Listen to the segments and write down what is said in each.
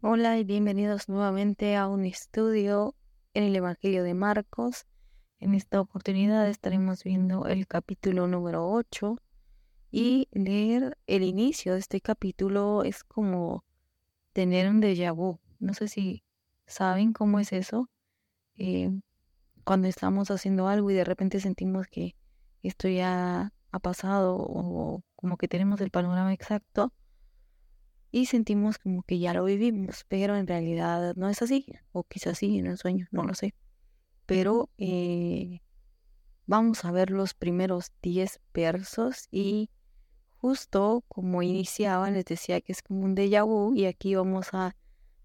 Hola y bienvenidos nuevamente a un estudio en el Evangelio de Marcos. En esta oportunidad estaremos viendo el capítulo número 8 y leer el inicio de este capítulo es como tener un déjà vu. No sé si saben cómo es eso. Eh, cuando estamos haciendo algo y de repente sentimos que esto ya ha pasado o como que tenemos el panorama exacto y sentimos como que ya lo vivimos, pero en realidad no es así, o quizás sí en un sueño, no lo sé. Pero eh, vamos a ver los primeros 10 versos y justo como iniciaba les decía que es como un déjà vu y aquí vamos a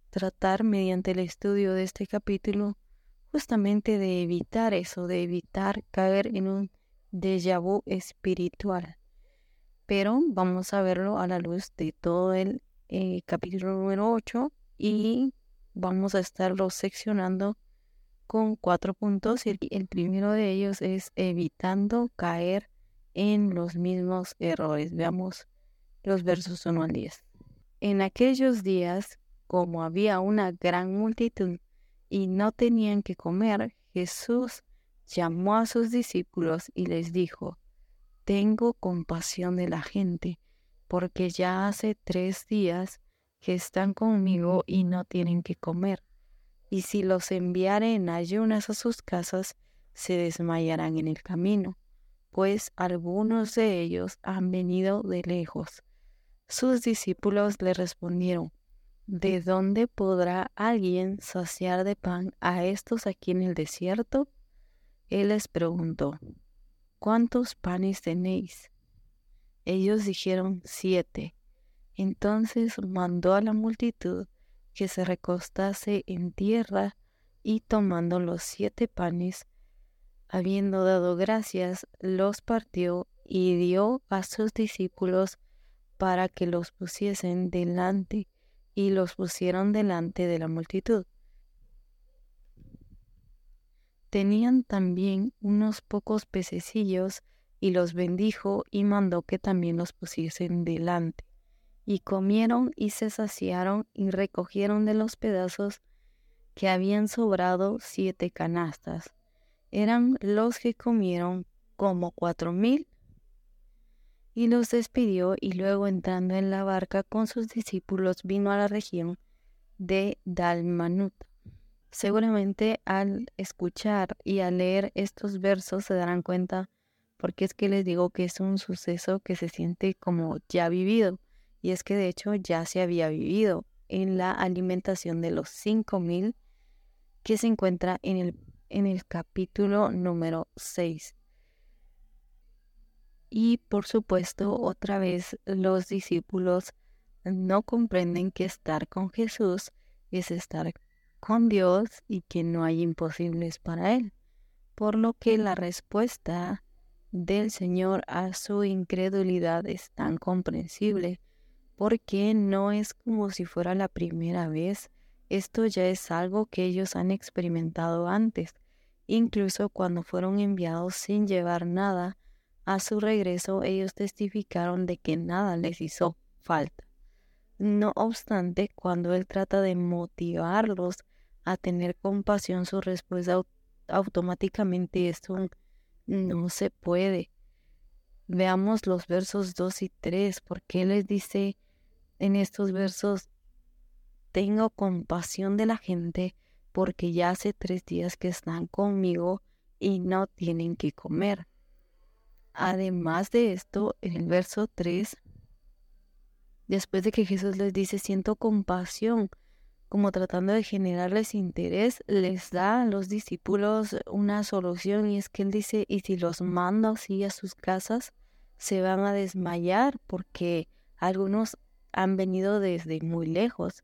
tratar mediante el estudio de este capítulo justamente de evitar eso, de evitar caer en un déjà vu espiritual. Pero vamos a verlo a la luz de todo el eh, capítulo número 8 y vamos a estarlo seccionando con cuatro puntos. El, el primero de ellos es evitando caer en los mismos errores. Veamos los versos 1 al 10. En aquellos días, como había una gran multitud y no tenían que comer, Jesús llamó a sus discípulos y les dijo, Tengo compasión de la gente porque ya hace tres días que están conmigo y no tienen que comer. Y si los enviare en ayunas a sus casas, se desmayarán en el camino, pues algunos de ellos han venido de lejos. Sus discípulos le respondieron, ¿De dónde podrá alguien saciar de pan a estos aquí en el desierto? Él les preguntó, ¿cuántos panes tenéis? Ellos dijeron siete. Entonces mandó a la multitud que se recostase en tierra y tomando los siete panes, habiendo dado gracias, los partió y dio a sus discípulos para que los pusiesen delante y los pusieron delante de la multitud. Tenían también unos pocos pececillos y los bendijo y mandó que también los pusiesen delante. Y comieron y se saciaron y recogieron de los pedazos que habían sobrado siete canastas. Eran los que comieron como cuatro mil. Y los despidió y luego entrando en la barca con sus discípulos vino a la región de Dalmanuta. Seguramente al escuchar y al leer estos versos se darán cuenta porque es que les digo que es un suceso que se siente como ya vivido, y es que de hecho ya se había vivido en la alimentación de los 5000 que se encuentra en el, en el capítulo número 6. Y por supuesto, otra vez los discípulos no comprenden que estar con Jesús es estar con Dios y que no hay imposibles para Él. Por lo que la respuesta del Señor a su incredulidad es tan comprensible, porque no es como si fuera la primera vez, esto ya es algo que ellos han experimentado antes, incluso cuando fueron enviados sin llevar nada, a su regreso ellos testificaron de que nada les hizo falta. No obstante, cuando Él trata de motivarlos a tener compasión, su respuesta automáticamente es un no se puede. Veamos los versos 2 y 3, porque les dice en estos versos, tengo compasión de la gente porque ya hace tres días que están conmigo y no tienen que comer. Además de esto, en el verso 3, después de que Jesús les dice, siento compasión como tratando de generarles interés, les da a los discípulos una solución y es que él dice, y si los mando así a sus casas, se van a desmayar porque algunos han venido desde muy lejos.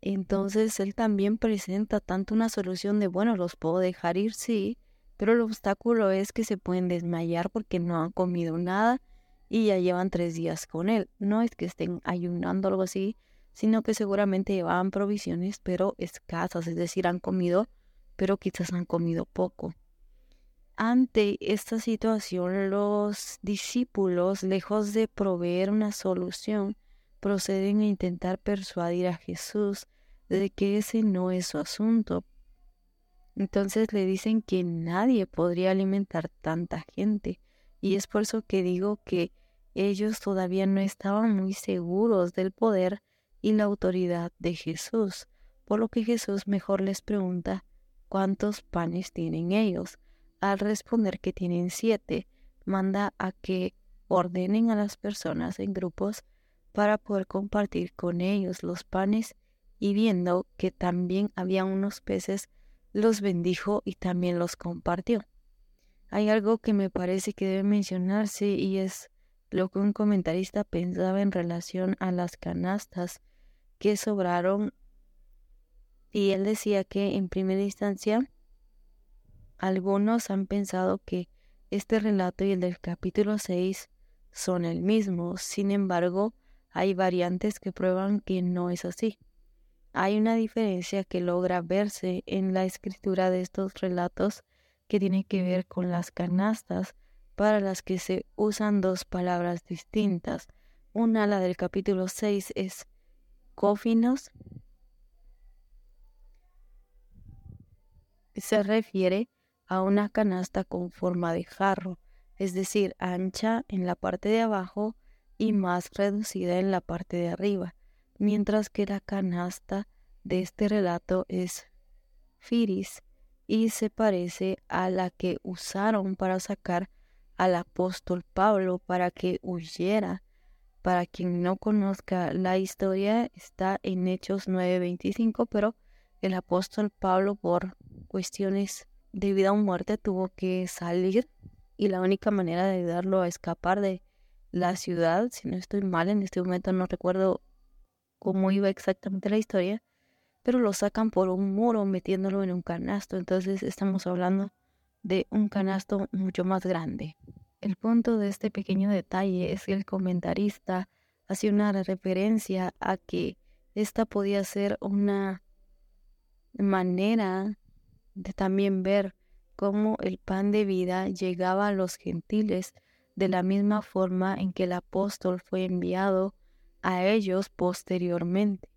Entonces él también presenta tanto una solución de, bueno, los puedo dejar ir, sí, pero el obstáculo es que se pueden desmayar porque no han comido nada y ya llevan tres días con él. No es que estén ayunando algo así, sino que seguramente llevaban provisiones, pero escasas, es decir, han comido, pero quizás han comido poco. Ante esta situación, los discípulos, lejos de proveer una solución, proceden a intentar persuadir a Jesús de que ese no es su asunto. Entonces le dicen que nadie podría alimentar tanta gente. Y es por eso que digo que ellos todavía no estaban muy seguros del poder y la autoridad de Jesús, por lo que Jesús mejor les pregunta cuántos panes tienen ellos. Al responder que tienen siete, manda a que ordenen a las personas en grupos para poder compartir con ellos los panes y viendo que también había unos peces, los bendijo y también los compartió. Hay algo que me parece que debe mencionarse y es lo que un comentarista pensaba en relación a las canastas que sobraron y él decía que en primera instancia algunos han pensado que este relato y el del capítulo 6 son el mismo, sin embargo hay variantes que prueban que no es así. Hay una diferencia que logra verse en la escritura de estos relatos que tiene que ver con las canastas para las que se usan dos palabras distintas. Una, la del capítulo 6, es cófinos. Se refiere a una canasta con forma de jarro, es decir, ancha en la parte de abajo y más reducida en la parte de arriba, mientras que la canasta de este relato es firis y se parece a la que usaron para sacar al apóstol Pablo para que huyera. Para quien no conozca la historia, está en Hechos 9:25, pero el apóstol Pablo por cuestiones de vida o muerte tuvo que salir y la única manera de ayudarlo a escapar de la ciudad, si no estoy mal en este momento no recuerdo cómo iba exactamente la historia, pero lo sacan por un muro metiéndolo en un canasto, entonces estamos hablando de un canasto mucho más grande. El punto de este pequeño detalle es que el comentarista hace una referencia a que esta podía ser una manera de también ver cómo el pan de vida llegaba a los gentiles de la misma forma en que el apóstol fue enviado a ellos posteriormente.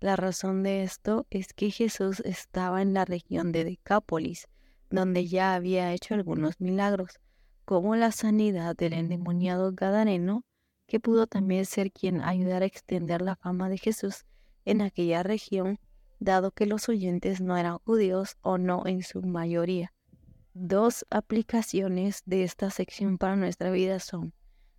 La razón de esto es que Jesús estaba en la región de Decápolis, donde ya había hecho algunos milagros, como la sanidad del endemoniado Gadareno, que pudo también ser quien ayudara a extender la fama de Jesús en aquella región, dado que los oyentes no eran judíos o no en su mayoría. Dos aplicaciones de esta sección para nuestra vida son,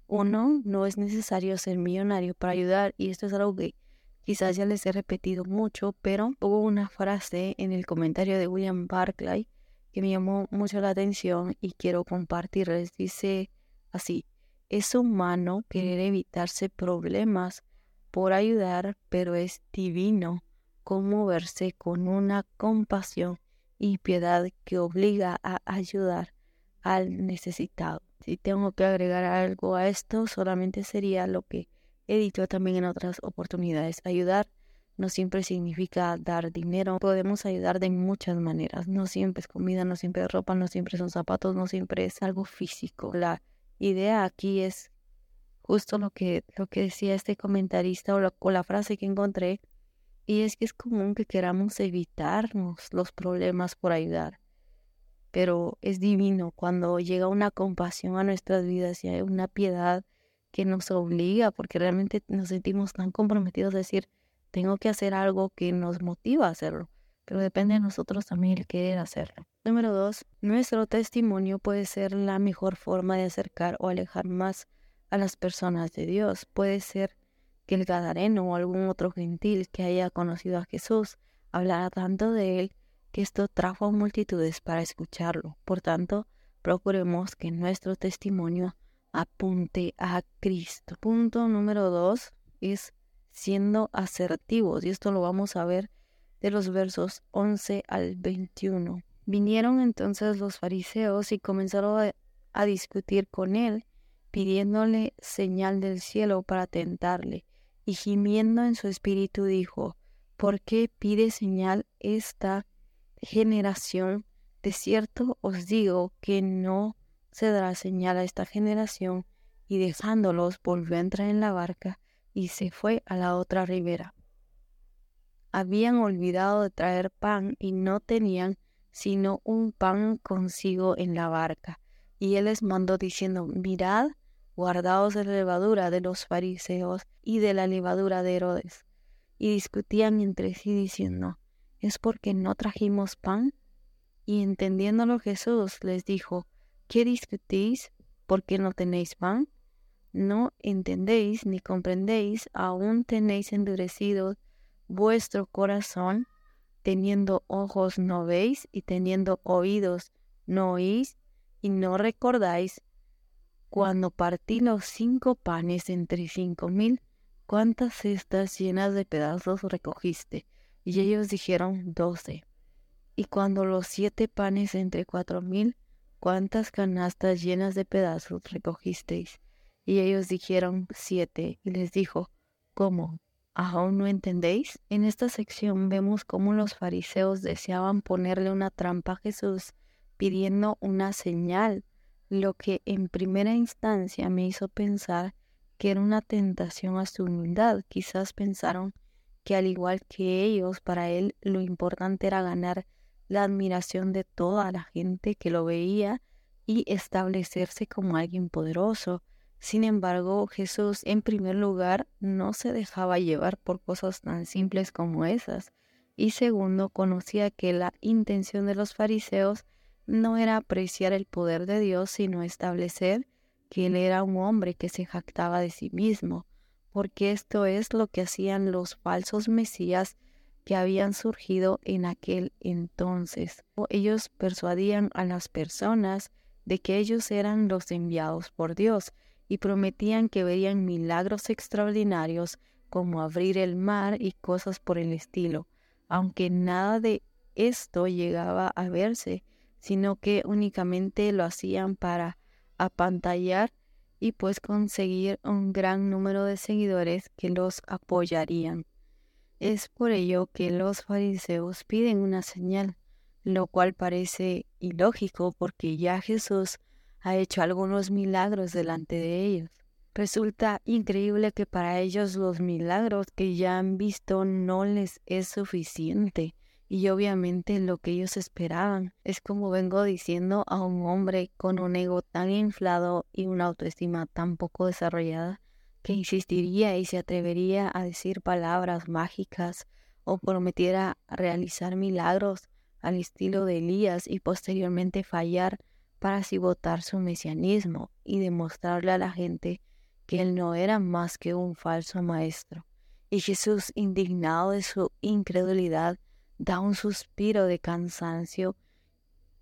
uno, no es necesario ser millonario para ayudar, y esto es algo que quizás ya les he repetido mucho, pero hubo una frase en el comentario de William Barclay que me llamó mucho la atención y quiero compartirles. Dice así, es humano querer evitarse problemas por ayudar, pero es divino conmoverse con una compasión y piedad que obliga a ayudar al necesitado. Si tengo que agregar algo a esto, solamente sería lo que he dicho también en otras oportunidades. Ayudar no siempre significa dar dinero. Podemos ayudar de muchas maneras. No siempre es comida, no siempre es ropa, no siempre son zapatos, no siempre es algo físico. La idea aquí es justo lo que, lo que decía este comentarista o, o la frase que encontré. Y es que es común que queramos evitarnos los problemas por ayudar. Pero es divino cuando llega una compasión a nuestras vidas y hay una piedad que nos obliga, porque realmente nos sentimos tan comprometidos a decir, tengo que hacer algo que nos motiva a hacerlo, pero depende de nosotros también el querer hacerlo. Número dos, nuestro testimonio puede ser la mejor forma de acercar o alejar más a las personas de Dios. Puede ser que el Gadareno o algún otro gentil que haya conocido a Jesús hablara tanto de él que esto trajo a multitudes para escucharlo. Por tanto, procuremos que nuestro testimonio apunte a Cristo. Punto número dos es siendo asertivos, y esto lo vamos a ver de los versos 11 al 21. Vinieron entonces los fariseos y comenzaron a, discutir con él, pidiéndole señal del cielo para tentarle, y gimiendo en su espíritu dijo, ¿por qué pide señal esta generación? De cierto os digo que no se dará señal a esta generación, y dejándolos volvió a entrar en la barca y se fue a la otra ribera. Habían olvidado de traer pan y no tenían sino un pan consigo en la barca. Y él les mandó diciendo, mirad, guardaos de la levadura de los fariseos y de la levadura de Herodes. Y discutían entre sí diciendo, ¿es porque no trajimos pan? Y entendiéndolo Jesús les dijo, ¿qué discutís? ¿Por qué no tenéis pan? No entendéis ni comprendéis, aún tenéis endurecido vuestro corazón teniendo ojos no veis y teniendo oídos no oís y no recordáis cuando partí los cinco panes entre cinco mil, cuántas cestas llenas de pedazos recogiste. Y ellos dijeron doce. Y cuando los siete panes entre cuatro mil, cuántas canastas llenas de pedazos recogisteis. Y ellos dijeron siete. Y les dijo, ¿cómo? ¿Aún no entendéis? En esta sección vemos cómo los fariseos deseaban ponerle una trampa a Jesús pidiendo una señal, lo que en primera instancia me hizo pensar que era una tentación a su humildad. Quizás pensaron que al igual que ellos, para él lo importante era ganar la admiración de toda la gente que lo veía y establecerse como alguien poderoso. Sin embargo, Jesús en primer lugar no se dejaba llevar por cosas tan simples como esas, y segundo, conocía que la intención de los fariseos no era apreciar el poder de Dios, sino establecer que Él era un hombre que se jactaba de sí mismo, porque esto es lo que hacían los falsos mesías que habían surgido en aquel entonces. Ellos persuadían a las personas de que ellos eran los enviados por Dios, y prometían que verían milagros extraordinarios como abrir el mar y cosas por el estilo, aunque nada de esto llegaba a verse, sino que únicamente lo hacían para apantallar y pues conseguir un gran número de seguidores que los apoyarían. Es por ello que los fariseos piden una señal, lo cual parece ilógico porque ya Jesús ha hecho algunos milagros delante de ellos. Resulta increíble que para ellos los milagros que ya han visto no les es suficiente. Y obviamente lo que ellos esperaban es como vengo diciendo a un hombre con un ego tan inflado y una autoestima tan poco desarrollada que insistiría y se atrevería a decir palabras mágicas o prometiera realizar milagros al estilo de Elías y posteriormente fallar para así su mesianismo y demostrarle a la gente que él no era más que un falso maestro. Y Jesús, indignado de su incredulidad, da un suspiro de cansancio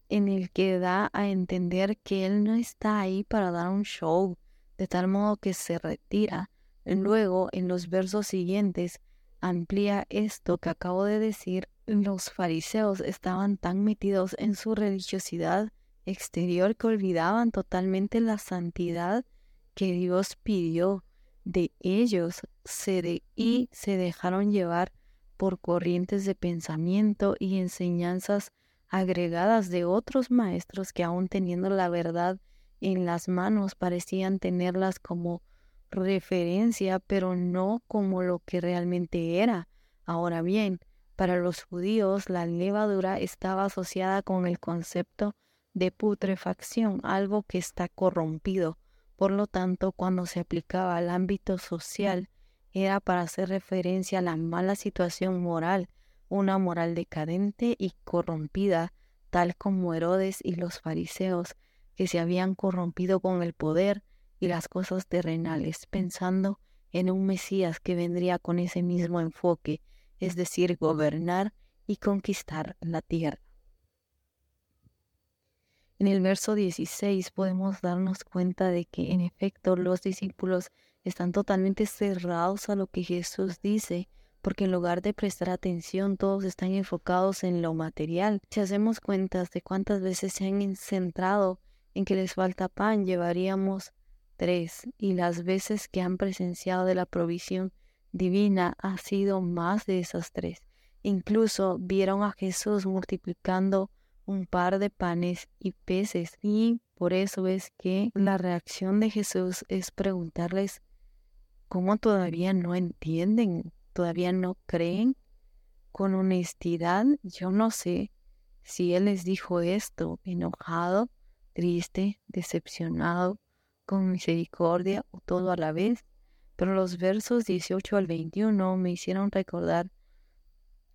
en el que da a entender que él no está ahí para dar un show, de tal modo que se retira. Luego, en los versos siguientes, amplía esto que acabo de decir. Los fariseos estaban tan metidos en su religiosidad exterior que olvidaban totalmente la santidad que Dios pidió de ellos se y se dejaron llevar por corrientes de pensamiento y enseñanzas agregadas de otros maestros que aún teniendo la verdad en las manos parecían tenerlas como referencia, pero no como lo que realmente era. Ahora bien, para los judíos la levadura estaba asociada con el concepto de putrefacción, algo que está corrompido. Por lo tanto, cuando se aplicaba al ámbito social, era para hacer referencia a la mala situación moral, una moral decadente y corrompida, tal como Herodes y los fariseos, que se habían corrompido con el poder y las cosas terrenales, pensando en un Mesías que vendría con ese mismo enfoque, es decir, gobernar y conquistar la tierra. En el verso 16 podemos darnos cuenta de que en efecto los discípulos están totalmente cerrados a lo que Jesús dice, porque en lugar de prestar atención todos están enfocados en lo material. Si hacemos cuentas de cuántas veces se han centrado en que les falta pan, llevaríamos tres, y las veces que han presenciado de la provisión divina ha sido más de esas tres. Incluso vieron a Jesús multiplicando un par de panes y peces. Y por eso es que la reacción de Jesús es preguntarles, ¿cómo todavía no entienden? ¿Todavía no creen? Con honestidad, yo no sé si Él les dijo esto enojado, triste, decepcionado, con misericordia o todo a la vez, pero los versos 18 al 21 me hicieron recordar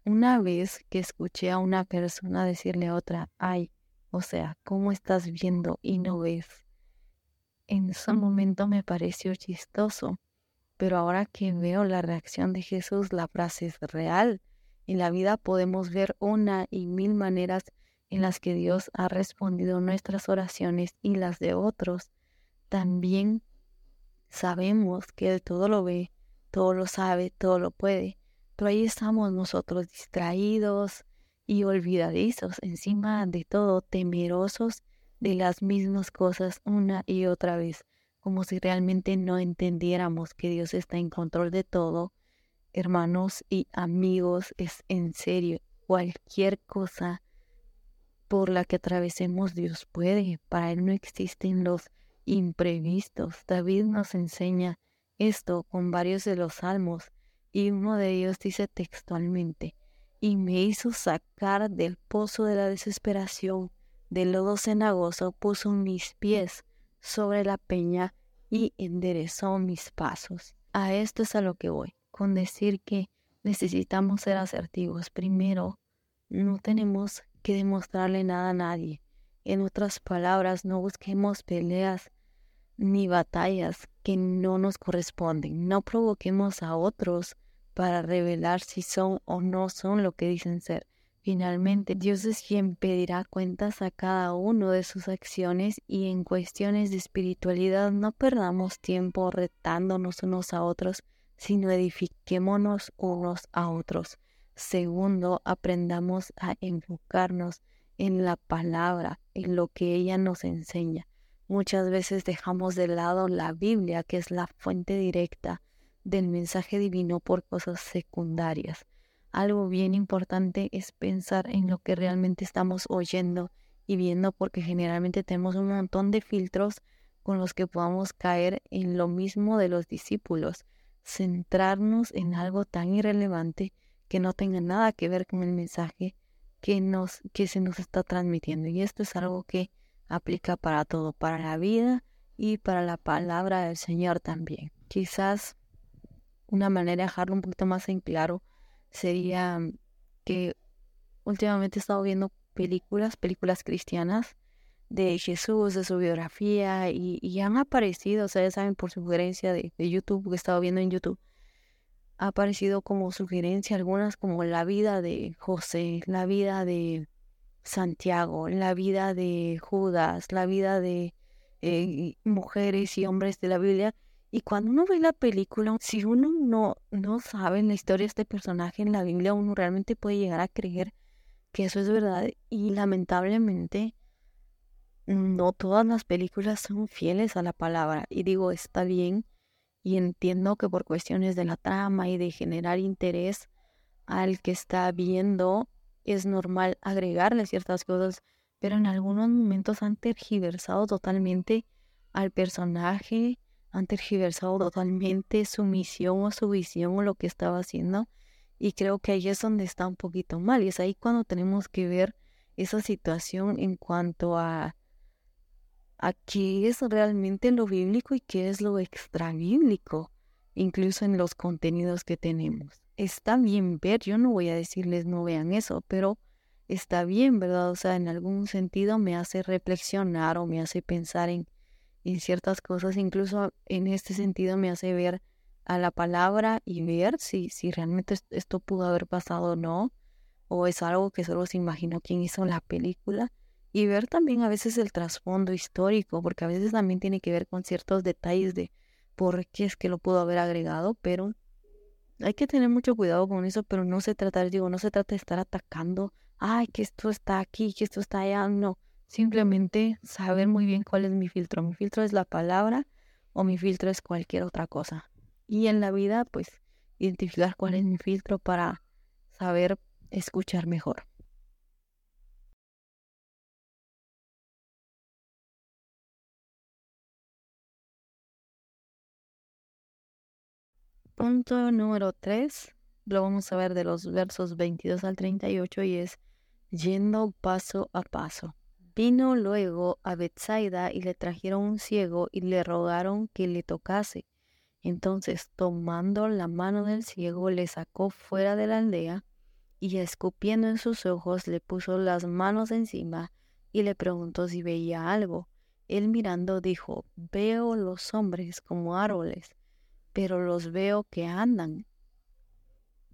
una vez que escuché a una persona decirle a otra, ay, o sea, ¿cómo estás viendo y no ves? En ese momento me pareció chistoso, pero ahora que veo la reacción de Jesús, la frase es real. En la vida podemos ver una y mil maneras en las que Dios ha respondido nuestras oraciones y las de otros. También sabemos que Él todo lo ve, todo lo sabe, todo lo puede, pero ahí estamos nosotros distraídos y olvidadizos, encima de todo temerosos de las mismas cosas una y otra vez, como si realmente no entendiéramos que Dios está en control de todo. Hermanos y amigos, es en serio, cualquier cosa por la que atravesemos Dios puede. Para Él no existen los imprevistos. David nos enseña esto con varios de los salmos y uno de ellos dice textualmente, y me hizo sacar del pozo de la desesperación, del lodo cenagoso, puso mis pies sobre la peña y enderezó mis pasos. A esto es a lo que voy, con decir que necesitamos ser asertivos. Primero, no tenemos que demostrarle nada a nadie. En otras palabras, no busquemos peleas ni batallas que no nos corresponden. No provoquemos a otros para revelar si son o no son lo que dicen ser. Finalmente, Dios es quien pedirá cuentas a cada uno de sus acciones y en cuestiones de espiritualidad no perdamos tiempo retándonos unos a otros, sino edifiquémonos unos a otros. Segundo, aprendamos a enfocarnos en la palabra, en lo que ella nos enseña. Muchas veces dejamos de lado la Biblia, que es la fuente directa del mensaje divino por cosas secundarias. Algo bien importante es pensar en lo que realmente estamos oyendo y viendo porque generalmente tenemos un montón de filtros con los que podamos caer en lo mismo de los discípulos, centrarnos en algo tan irrelevante que no tenga nada que ver con el mensaje que, nos, que se nos está transmitiendo. Y esto es algo que aplica para todo, para la vida y para la palabra del Señor también. Quizás una manera de dejarlo un poquito más en claro sería que últimamente he estado viendo películas, películas cristianas de Jesús, de su biografía, y, han aparecido, ya saben, por sugerencia de, de YouTube, que he estado viendo en YouTube, ha aparecido como sugerencia algunas como la vida de José, la vida de Santiago, la vida de Judas, la vida de eh, mujeres y hombres de la Biblia. Y cuando uno ve la película, si uno no, no sabe la historia de este personaje en la Biblia, uno realmente puede llegar a creer que eso es verdad. Y lamentablemente, no todas las películas son fieles a la palabra. Y digo, está bien y entiendo que por cuestiones de la trama y de generar interés al que está viendo es normal agregarle ciertas cosas, pero en algunos momentos han tergiversado totalmente al personaje, han tergiversado totalmente su misión o su visión o lo que estaba haciendo y creo que ahí es donde está un poquito mal y es ahí cuando tenemos que ver esa situación en cuanto a a qué es realmente lo bíblico y qué es lo extra bíblico, incluso en los contenidos que tenemos. Está bien ver, yo no voy a decirles no vean eso, pero está bien, ¿verdad? O sea, en algún sentido me hace reflexionar o me hace pensar en, en ciertas cosas, incluso en este sentido me hace ver a la palabra y ver si, si realmente esto pudo haber pasado o no, o es algo que solo se imaginó quien hizo la película y ver también a veces el trasfondo histórico, porque a veces también tiene que ver con ciertos detalles de por qué es que lo pudo haber agregado, pero hay que tener mucho cuidado con eso, pero no se trata, digo, no se trata de estar atacando, ay, que esto está aquí, que esto está allá, no, simplemente saber muy bien cuál es mi filtro. Mi filtro es la palabra o mi filtro es cualquier otra cosa. Y en la vida, pues, identificar cuál es mi filtro para saber escuchar mejor. punto número 3 lo vamos a ver de los versos 22 al 38 y es yendo paso a paso. Vino luego a Bethsaida y le trajeron un ciego y le rogaron que le tocase. Entonces, tomando la mano del ciego, le sacó fuera de la aldea y escupiendo en sus ojos le puso las manos encima y le preguntó si veía algo. Él mirando dijo, veo los hombres como árboles, pero los veo que andan.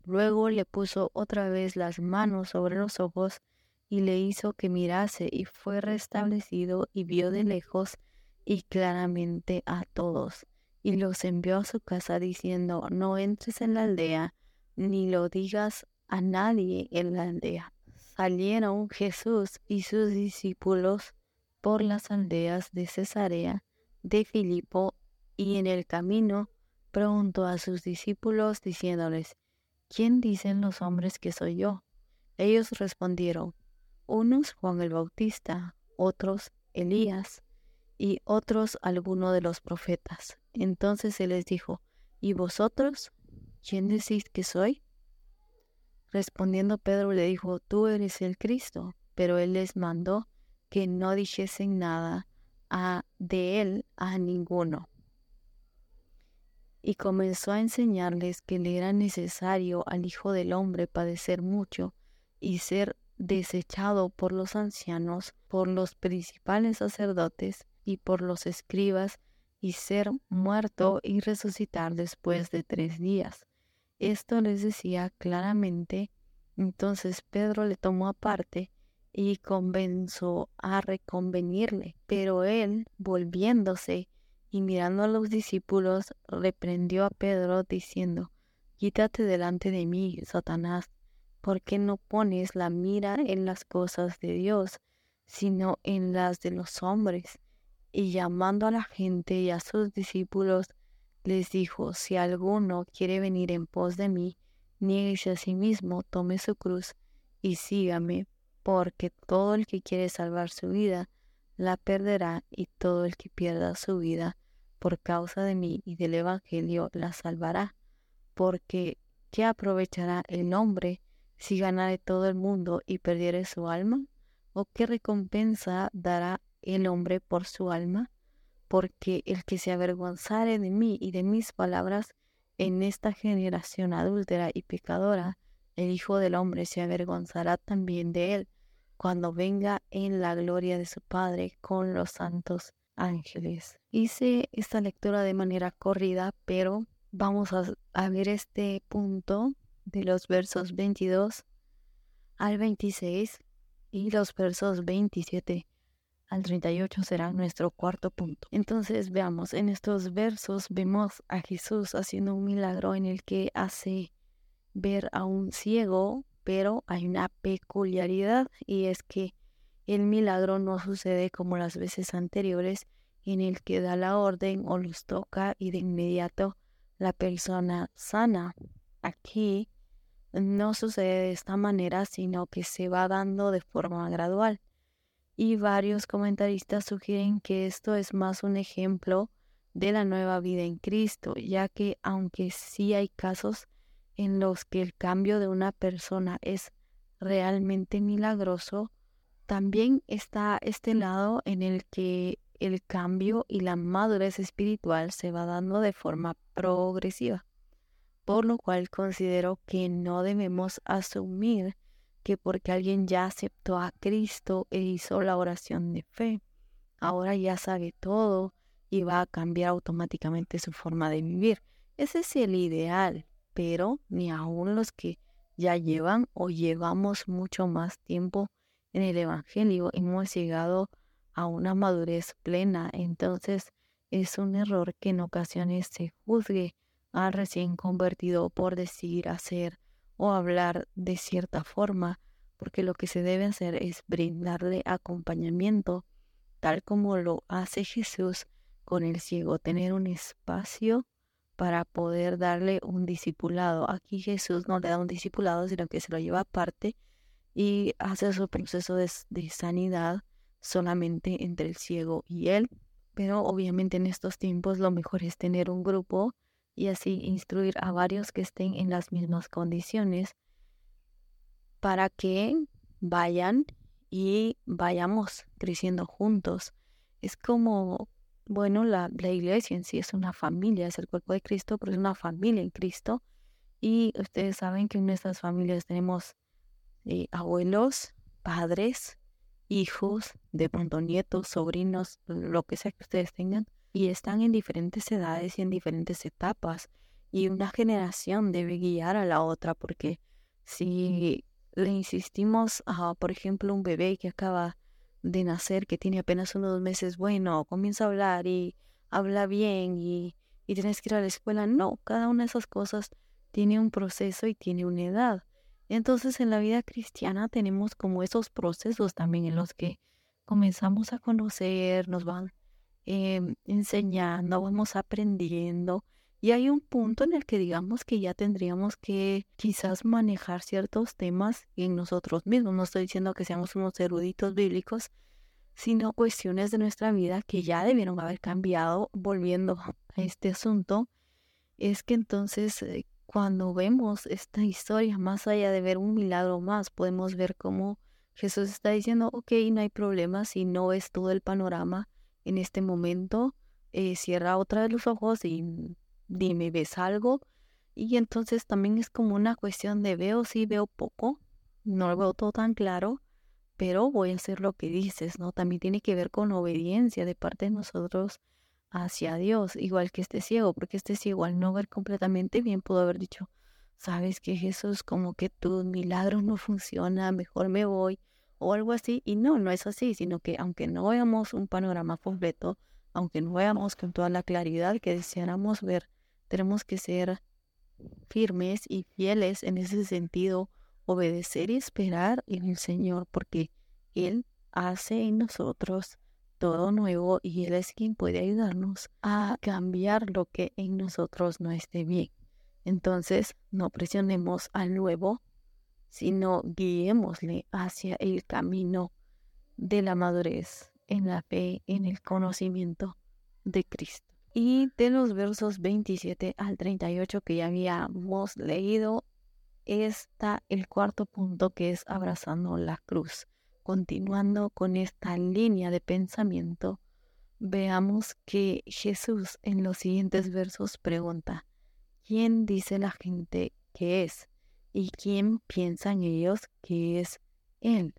Luego le puso otra vez las manos sobre los ojos y le hizo que mirase y fue restablecido y vio de lejos y claramente a todos. Y los envió a su casa diciendo, no entres en la aldea, ni lo digas a nadie en la aldea. Salieron Jesús y sus discípulos por las aldeas de Cesarea, de Filipo, y en el camino preguntó a sus discípulos diciéndoles, ¿quién dicen los hombres que soy yo? Ellos respondieron, unos Juan el Bautista, otros Elías y otros alguno de los profetas. Entonces se les dijo, ¿y vosotros? ¿Quién decís que soy? Respondiendo Pedro le dijo, tú eres el Cristo, pero él les mandó que no dijesen nada a, de él a ninguno. Y comenzó a enseñarles que le era necesario al Hijo del Hombre padecer mucho y ser desechado por los ancianos, por los principales sacerdotes y por los escribas, y ser muerto y resucitar después de tres días. Esto les decía claramente. Entonces Pedro le tomó aparte y comenzó a reconvenirle. Pero él, volviéndose y mirando a los discípulos, reprendió a Pedro diciendo, Quítate delante de mí, Satanás, ¿Por qué no pones la mira en las cosas de Dios, sino en las de los hombres? Y llamando a la gente y a sus discípulos, les dijo, si alguno quiere venir en pos de mí, nieguese a sí mismo, tome su cruz y sígame, porque todo el que quiere salvar su vida, la perderá, y todo el que pierda su vida por causa de mí y del Evangelio, la salvará. Porque, ¿qué aprovechará el hombre si ganare todo el mundo y perdiere su alma? ¿O qué recompensa dará el hombre por su alma? Porque el que se avergonzare de mí y de mis palabras en esta generación adúltera y pecadora, el Hijo del Hombre se avergonzará también de él cuando venga en la gloria de su Padre con los santos ángeles. Hice esta lectura de manera corrida, pero vamos a, a ver este punto de los versos 22 al 26 y los versos 27 al 38 serán nuestro cuarto punto. Entonces veamos, en estos versos vemos a Jesús haciendo un milagro en el que hace ver a un ciego, pero hay una peculiaridad y es que el milagro no sucede como las veces anteriores en el que da la orden o los toca y de inmediato la persona sana. Aquí no sucede de esta manera, sino que se va dando de forma gradual. Y varios comentaristas sugieren que esto es más un ejemplo de la nueva vida en Cristo, ya que aunque sí hay casos en los que el cambio de una persona es realmente milagroso, también está este lado en el que el cambio y la madurez espiritual se va dando de forma progresiva por lo cual considero que no debemos asumir que porque alguien ya aceptó a Cristo e hizo la oración de fe, ahora ya sabe todo y va a cambiar automáticamente su forma de vivir. Ese es el ideal, pero ni aún los que ya llevan o llevamos mucho más tiempo en el Evangelio hemos llegado a una madurez plena. Entonces es un error que en ocasiones se juzgue al recién convertido por decir, hacer o hablar de cierta forma, porque lo que se debe hacer es brindarle acompañamiento, tal como lo hace Jesús con el ciego, tener un espacio para poder darle un discipulado. Aquí Jesús no le da un discipulado, sino que se lo lleva aparte y hace su proceso de, de sanidad solamente entre el ciego y él. Pero obviamente en estos tiempos lo mejor es tener un grupo y así instruir a varios que estén en las mismas condiciones para que vayan y vayamos creciendo juntos. Es como, bueno, la, la iglesia en sí es una familia, es el cuerpo de Cristo, pero es una familia en Cristo. Y ustedes saben que en nuestras familias tenemos eh, abuelos, padres, hijos, de pronto nietos, sobrinos, lo que sea que ustedes tengan, y están en diferentes edades y en diferentes etapas. Y una generación debe guiar a la otra, porque si le insistimos a, por ejemplo, un bebé que acaba de nacer, que tiene apenas unos meses, bueno, comienza a hablar y habla bien y, y tienes que ir a la escuela. No, cada una de esas cosas tiene un proceso y tiene una edad. Entonces en la vida cristiana tenemos como esos procesos también en los que comenzamos a conocer, nos van em, enseñando, vamos aprendiendo y hay un punto en el que digamos que ya tendríamos que quizás manejar ciertos temas en nosotros mismos. No estoy diciendo que seamos unos eruditos bíblicos, sino cuestiones de nuestra vida que ya debieron haber cambiado. Volviendo a este asunto, es que entonces eh, cuando vemos esta historia, más allá de ver un milagro más, podemos ver cómo Jesús está diciendo, ok, no hay problema si no es todo el panorama en este momento. Eh, cierra otra vez los ojos y dime, ¿ves algo? Y entonces también es como una cuestión de veo, sí veo poco, no lo veo todo tan claro, pero voy a hacer lo que dices, ¿no? También tiene que ver con obediencia de parte de nosotros hacia Dios, igual que este ciego, porque este ciego al no ver completamente bien pudo haber dicho, sabes que Jesús como que tu milagro no funciona, mejor me voy, o algo así, y no, no es así, sino que aunque no veamos un panorama completo, aunque no veamos con toda la claridad que deseáramos ver, tenemos que ser firmes y fieles en ese sentido, obedecer y esperar en el Señor, porque Él hace en nosotros todo nuevo y Él es quien puede ayudarnos a cambiar lo que en nosotros no esté bien. Entonces, no presionemos al nuevo, sino guiémosle hacia el camino de la madurez, en la fe, en el conocimiento de Cristo. Y de los versos 27 al 38 que ya habíamos leído, está el cuarto punto que es abrazando la cruz. Continuando con esta línea de pensamiento, veamos que Jesús en los siguientes versos pregunta, ¿quién dice la gente que es? ¿Y quién piensan ellos que es Él?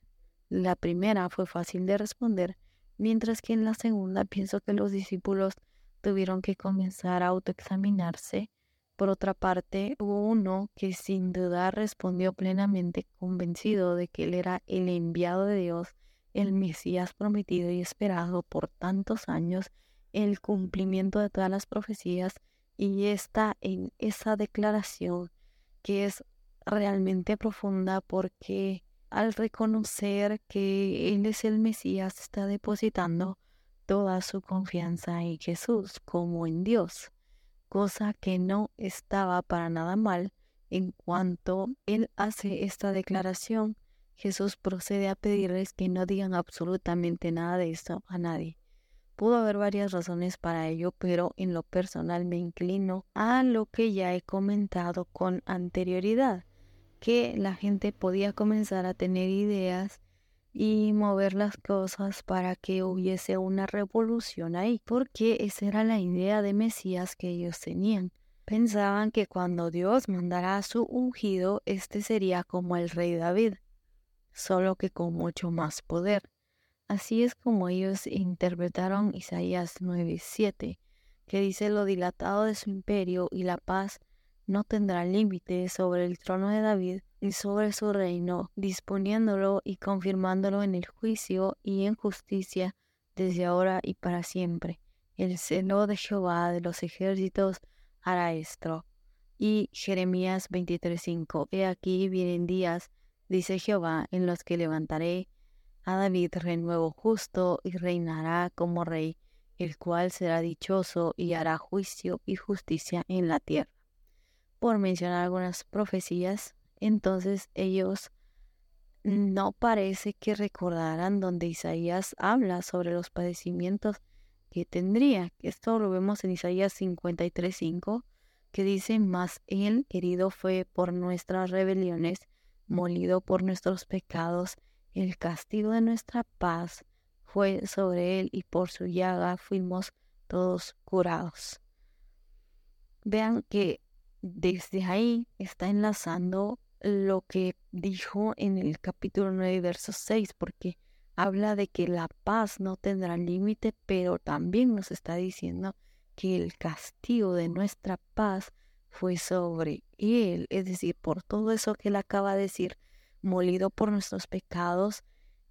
La primera fue fácil de responder, mientras que en la segunda pienso que los discípulos tuvieron que comenzar a autoexaminarse. Por otra parte, hubo uno que sin duda respondió plenamente convencido de que él era el enviado de Dios, el Mesías prometido y esperado por tantos años, el cumplimiento de todas las profecías, y está en esa declaración que es realmente profunda porque al reconocer que Él es el Mesías está depositando toda su confianza en Jesús como en Dios, cosa que no estaba para nada mal. En cuanto él hace esta declaración, Jesús procede a pedirles que no digan absolutamente nada de esto a nadie. Pudo haber varias razones para ello, pero en lo personal me inclino a lo que ya he comentado con anterioridad, que la gente podía comenzar a tener ideas y mover las cosas para que hubiese una revolución ahí, porque esa era la idea de Mesías que ellos tenían. Pensaban que cuando Dios mandara a su ungido, este sería como el rey David, solo que con mucho más poder. Así es como ellos interpretaron Isaías 9:7, que dice lo dilatado de su imperio y la paz no tendrá límite sobre el trono de David y sobre su reino, disponiéndolo y confirmándolo en el juicio y en justicia desde ahora y para siempre. El celo de Jehová de los ejércitos hará esto. Y Jeremías 23:5. He aquí vienen días, dice Jehová, en los que levantaré a David renuevo justo y reinará como rey, el cual será dichoso y hará juicio y justicia en la tierra. Por mencionar algunas profecías, entonces ellos no parece que recordaran donde Isaías habla sobre los padecimientos que tendría. Esto lo vemos en Isaías 53.5, que dice, más él herido fue por nuestras rebeliones, molido por nuestros pecados, el castigo de nuestra paz fue sobre él y por su llaga fuimos todos curados. Vean que desde ahí está enlazando lo que dijo en el capítulo 9, verso 6, porque habla de que la paz no tendrá límite, pero también nos está diciendo que el castigo de nuestra paz fue sobre él, es decir, por todo eso que él acaba de decir, molido por nuestros pecados,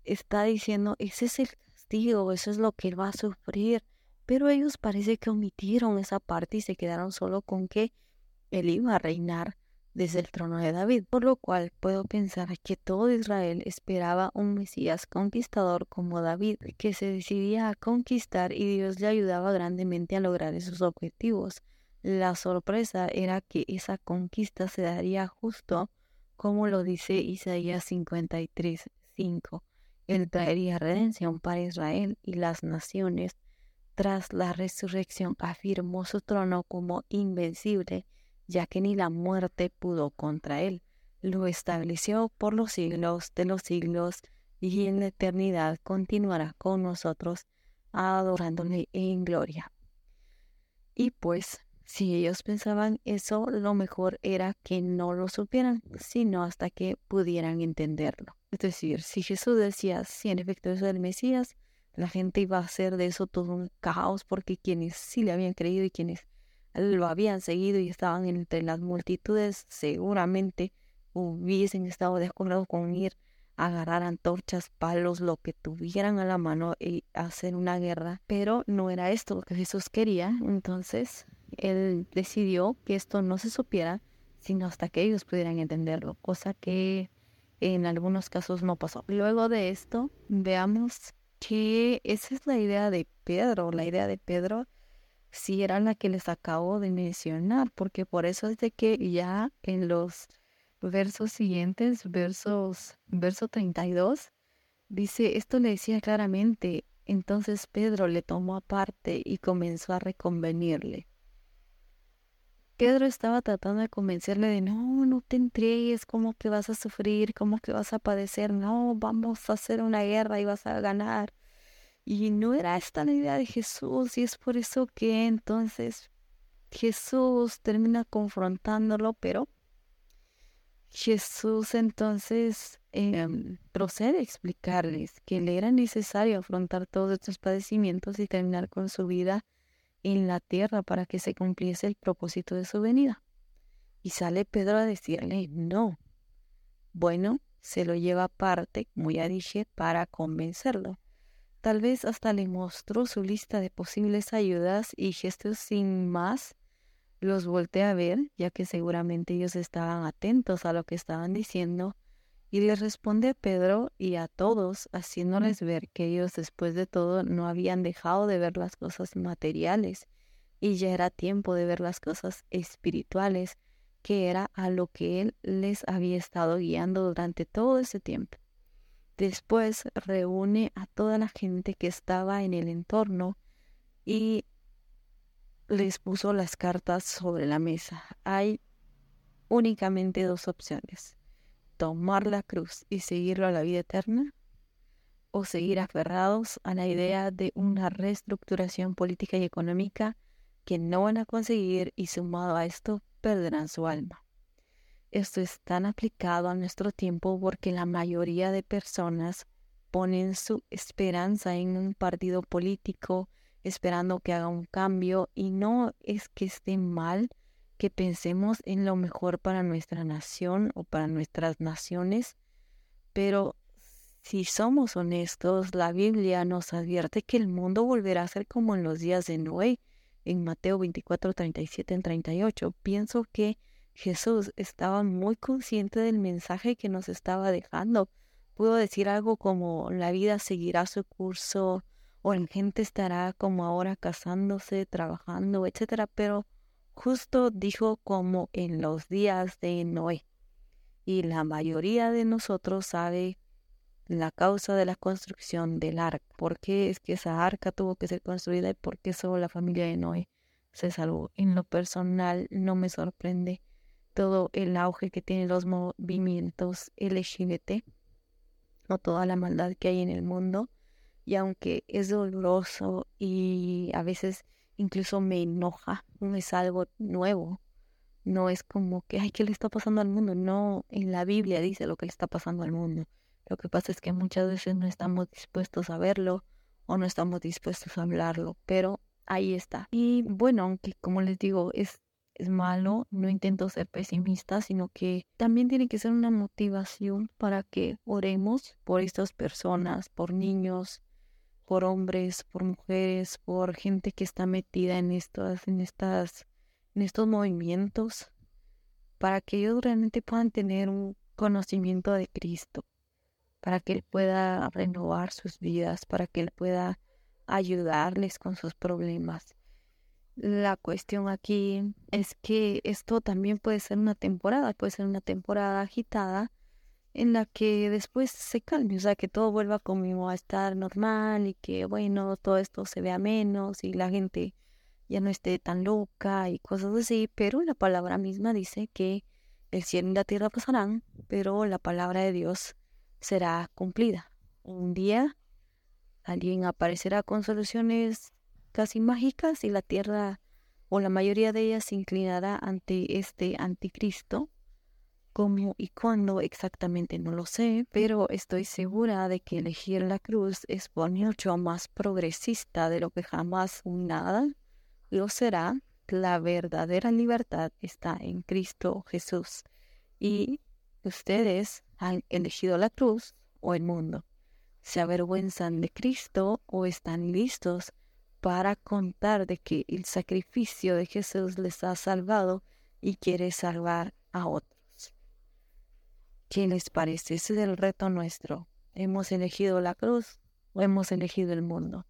está diciendo, ese es el castigo, eso es lo que él va a sufrir, pero ellos parece que omitieron esa parte y se quedaron solo con que él iba a reinar desde el trono de David, por lo cual puedo pensar que todo Israel esperaba un Mesías conquistador como David, que se decidía a conquistar y Dios le ayudaba grandemente a lograr esos objetivos. La sorpresa era que esa conquista se daría justo como lo dice Isaías 53, 5. Él traería redención para Israel y las naciones. Tras la resurrección afirmó su trono como invencible ya que ni la muerte pudo contra él. Lo estableció por los siglos de los siglos y en la eternidad continuará con nosotros adorándole en gloria. Y pues, si ellos pensaban eso, lo mejor era que no lo supieran, sino hasta que pudieran entenderlo. Es decir, si Jesús decía, si en efecto es el Mesías, la gente iba a hacer de eso todo un caos porque quienes sí le habían creído y quienes lo habían seguido y estaban entre las multitudes, seguramente hubiesen estado de acuerdo con ir a agarrar antorchas, palos, lo que tuvieran a la mano y hacer una guerra. Pero no era esto lo que Jesús quería. Entonces, él decidió que esto no se supiera, sino hasta que ellos pudieran entenderlo, cosa que en algunos casos no pasó. Luego de esto, veamos que esa es la idea de Pedro. La idea de Pedro si era la que les acabo de mencionar, porque por eso es de que ya en los versos siguientes, versos, verso 32, dice, esto le decía claramente, entonces Pedro le tomó aparte y comenzó a reconvenirle. Pedro estaba tratando de convencerle de no, no te entregues, como que vas a sufrir, como que vas a padecer, no, vamos a hacer una guerra y vas a ganar. Y no era esta la idea de Jesús y es por eso que entonces Jesús termina confrontándolo, pero Jesús entonces em, procede a explicarles que le era necesario afrontar todos estos padecimientos y terminar con su vida en la tierra para que se cumpliese el propósito de su venida. Y sale Pedro a decirle, no. Bueno, se lo lleva aparte, como ya dije, para convencerlo. Tal vez hasta le mostró su lista de posibles ayudas y gestos sin más los volteé a ver, ya que seguramente ellos estaban atentos a lo que estaban diciendo, y les responde a Pedro y a todos, haciéndoles ver que ellos después de todo no habían dejado de ver las cosas materiales, y ya era tiempo de ver las cosas espirituales, que era a lo que él les había estado guiando durante todo ese tiempo. Después reúne a toda la gente que estaba en el entorno y les puso las cartas sobre la mesa. Hay únicamente dos opciones. Tomar la cruz y seguirlo a la vida eterna o seguir aferrados a la idea de una reestructuración política y económica que no van a conseguir y sumado a esto perderán su alma. Esto es tan aplicado a nuestro tiempo porque la mayoría de personas ponen su esperanza en un partido político esperando que haga un cambio y no es que esté mal que pensemos en lo mejor para nuestra nación o para nuestras naciones, pero si somos honestos, la Biblia nos advierte que el mundo volverá a ser como en los días de Noé, en Mateo 24, 37 en 38. Pienso que Jesús estaba muy consciente del mensaje que nos estaba dejando. Pudo decir algo como la vida seguirá su curso o la gente estará como ahora casándose, trabajando, etcétera, pero justo dijo como en los días de Noé. Y la mayoría de nosotros sabe la causa de la construcción del arca. ¿Por qué es que esa arca tuvo que ser construida y por qué solo la familia de Noé? se salvó. En lo personal no me sorprende todo el auge que tienen los movimientos LGBT o toda la maldad que hay en el mundo. Y aunque es doloroso y a veces incluso me enoja, no es algo nuevo. No es como que, ay, ¿qué le está pasando al mundo? No, en la Biblia dice lo que le está pasando al mundo. Lo que pasa es que muchas veces no estamos dispuestos a verlo o no estamos dispuestos a hablarlo, pero ahí está. Y bueno, aunque como les digo, es, es malo, no intento ser pesimista, sino que también tiene que ser una motivación para que oremos por estas personas, por niños, por hombres, por mujeres, por gente que está metida en estas, en estas, en estos movimientos, para que ellos realmente puedan tener un conocimiento de Cristo, para que Él pueda renovar sus vidas, para que Él pueda ayudarles con sus problemas. La cuestión aquí es que esto también puede ser una temporada, puede ser una temporada agitada en la que después se calme, o sea, que todo vuelva como a estar normal y que, bueno, todo esto se vea menos y la gente ya no esté tan loca y cosas así, pero la palabra misma dice que el cielo y la tierra pasarán, pero la palabra de Dios será cumplida. Un día Alguien aparecerá con soluciones casi mágicas y la tierra o la mayoría de ellas se inclinará ante este anticristo. ¿Cómo y cuándo exactamente no lo sé, pero estoy segura de que elegir la cruz es mucho más progresista de lo que jamás nada lo será. La verdadera libertad está en Cristo Jesús y ustedes han elegido la cruz o el mundo se avergüenzan de Cristo o están listos para contar de que el sacrificio de Jesús les ha salvado y quiere salvar a otros. ¿Qué les parece? Ese es el reto nuestro. ¿Hemos elegido la cruz o hemos elegido el mundo?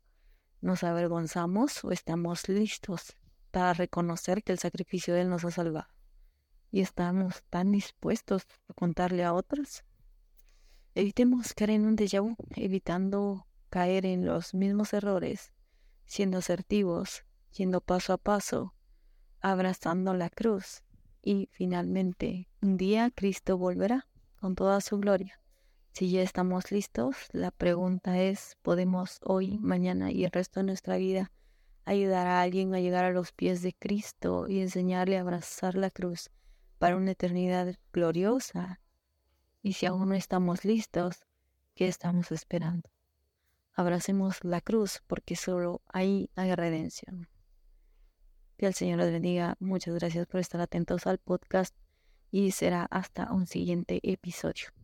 ¿Nos avergonzamos o estamos listos para reconocer que el sacrificio de Él nos ha salvado? ¿Y estamos tan dispuestos a contarle a otros? Evitemos caer en un déjà vu, evitando caer en los mismos errores, siendo asertivos, yendo paso a paso, abrazando la cruz. Y finalmente, un día Cristo volverá con toda su gloria. Si ya estamos listos, la pregunta es, ¿podemos hoy, mañana y el resto de nuestra vida ayudar a alguien a llegar a los pies de Cristo y enseñarle a abrazar la cruz para una eternidad gloriosa y si aún no estamos listos, ¿qué estamos esperando? Abracemos la cruz porque solo ahí hay redención. Que el Señor les bendiga. Muchas gracias por estar atentos al podcast y será hasta un siguiente episodio.